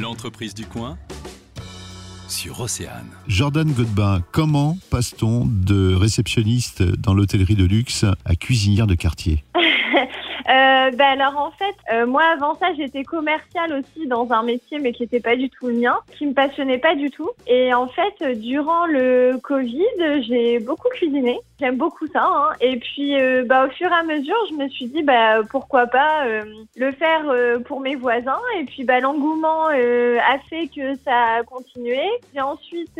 L'entreprise du coin sur Océane. Jordan Godin, comment passe-t-on de réceptionniste dans l'hôtellerie de luxe à cuisinière de quartier? Euh, ben alors en fait, euh, moi avant ça, j'étais commerciale aussi dans un métier, mais qui n'était pas du tout le mien, qui me passionnait pas du tout. Et en fait, durant le Covid, j'ai beaucoup cuisiné. J'aime beaucoup ça. Hein. Et puis, euh, bah, au fur et à mesure, je me suis dit, bah, pourquoi pas euh, le faire euh, pour mes voisins. Et puis, bah, l'engouement a fait que ça a continué. J'ai ensuite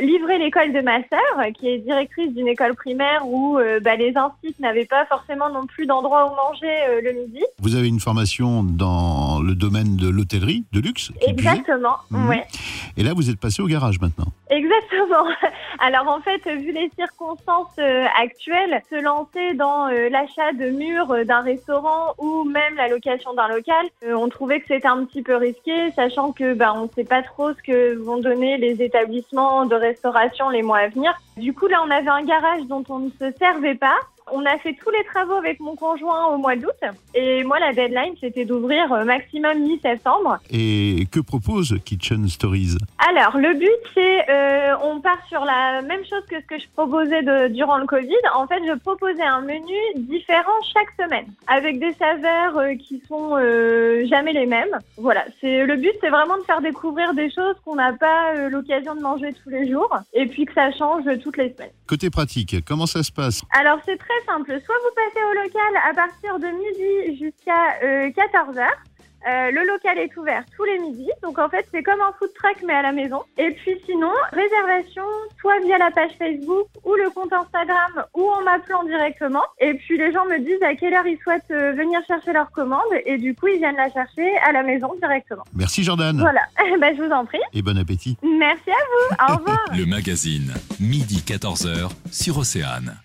livré l'école de ma sœur, qui est directrice d'une école primaire où bah, les instituts n'avaient pas forcément non plus d'endroit où manger euh, le midi. Vous avez une formation dans le domaine de l'hôtellerie de luxe. Exactement, Mhm. ouais. Et là, vous êtes passé au garage maintenant. Exactement. Alors en fait, vu les circonstances euh, actuelles, se lancer dans euh, l'achat de murs d'un restaurant ou même la location d'un local, on trouvait que c'était un petit peu risqué, sachant que bah, on ne sait pas trop ce que vont donner les établissements de restauration les mois à venir. Du coup, là, on avait un garage dont on ne se servait pas. On a fait tous les travaux avec mon conjoint au mois d'août. Et moi, la deadline, c'était d'ouvrir euh, maximum mi-septembre. Et que propose Kitchen Stories? Alors, le but, c'est, euh, on part sur la même chose que ce que je proposais de, durant le Covid. En fait, je proposais un menu différent chaque semaine, avec des saveurs euh, qui sont euh, jamais les mêmes. Voilà, c'est le but, c'est vraiment de faire découvrir des choses qu'on n'a pas euh, l'occasion de manger tous les jours, et puis que ça change toutes les semaines. Côté pratique, comment ça se passe? Alors, c'est très simple. Soit vous passez au local à partir de midi jusqu'à 14h. le local est ouvert tous les midis, donc en fait c'est comme un food truck mais à la maison. Et puis sinon, réservation soit via la page Facebook ou le compte Instagram ou en m'appelant directement. Et puis les gens me disent à quelle heure ils souhaitent euh, venir chercher leur commande et du coup ils viennent la chercher à la maison directement. Merci Jordan Voilà, ben, je vous en prie. et bon appétit. Merci à vous, au revoir. Le magazine, midi 14h sur Océane.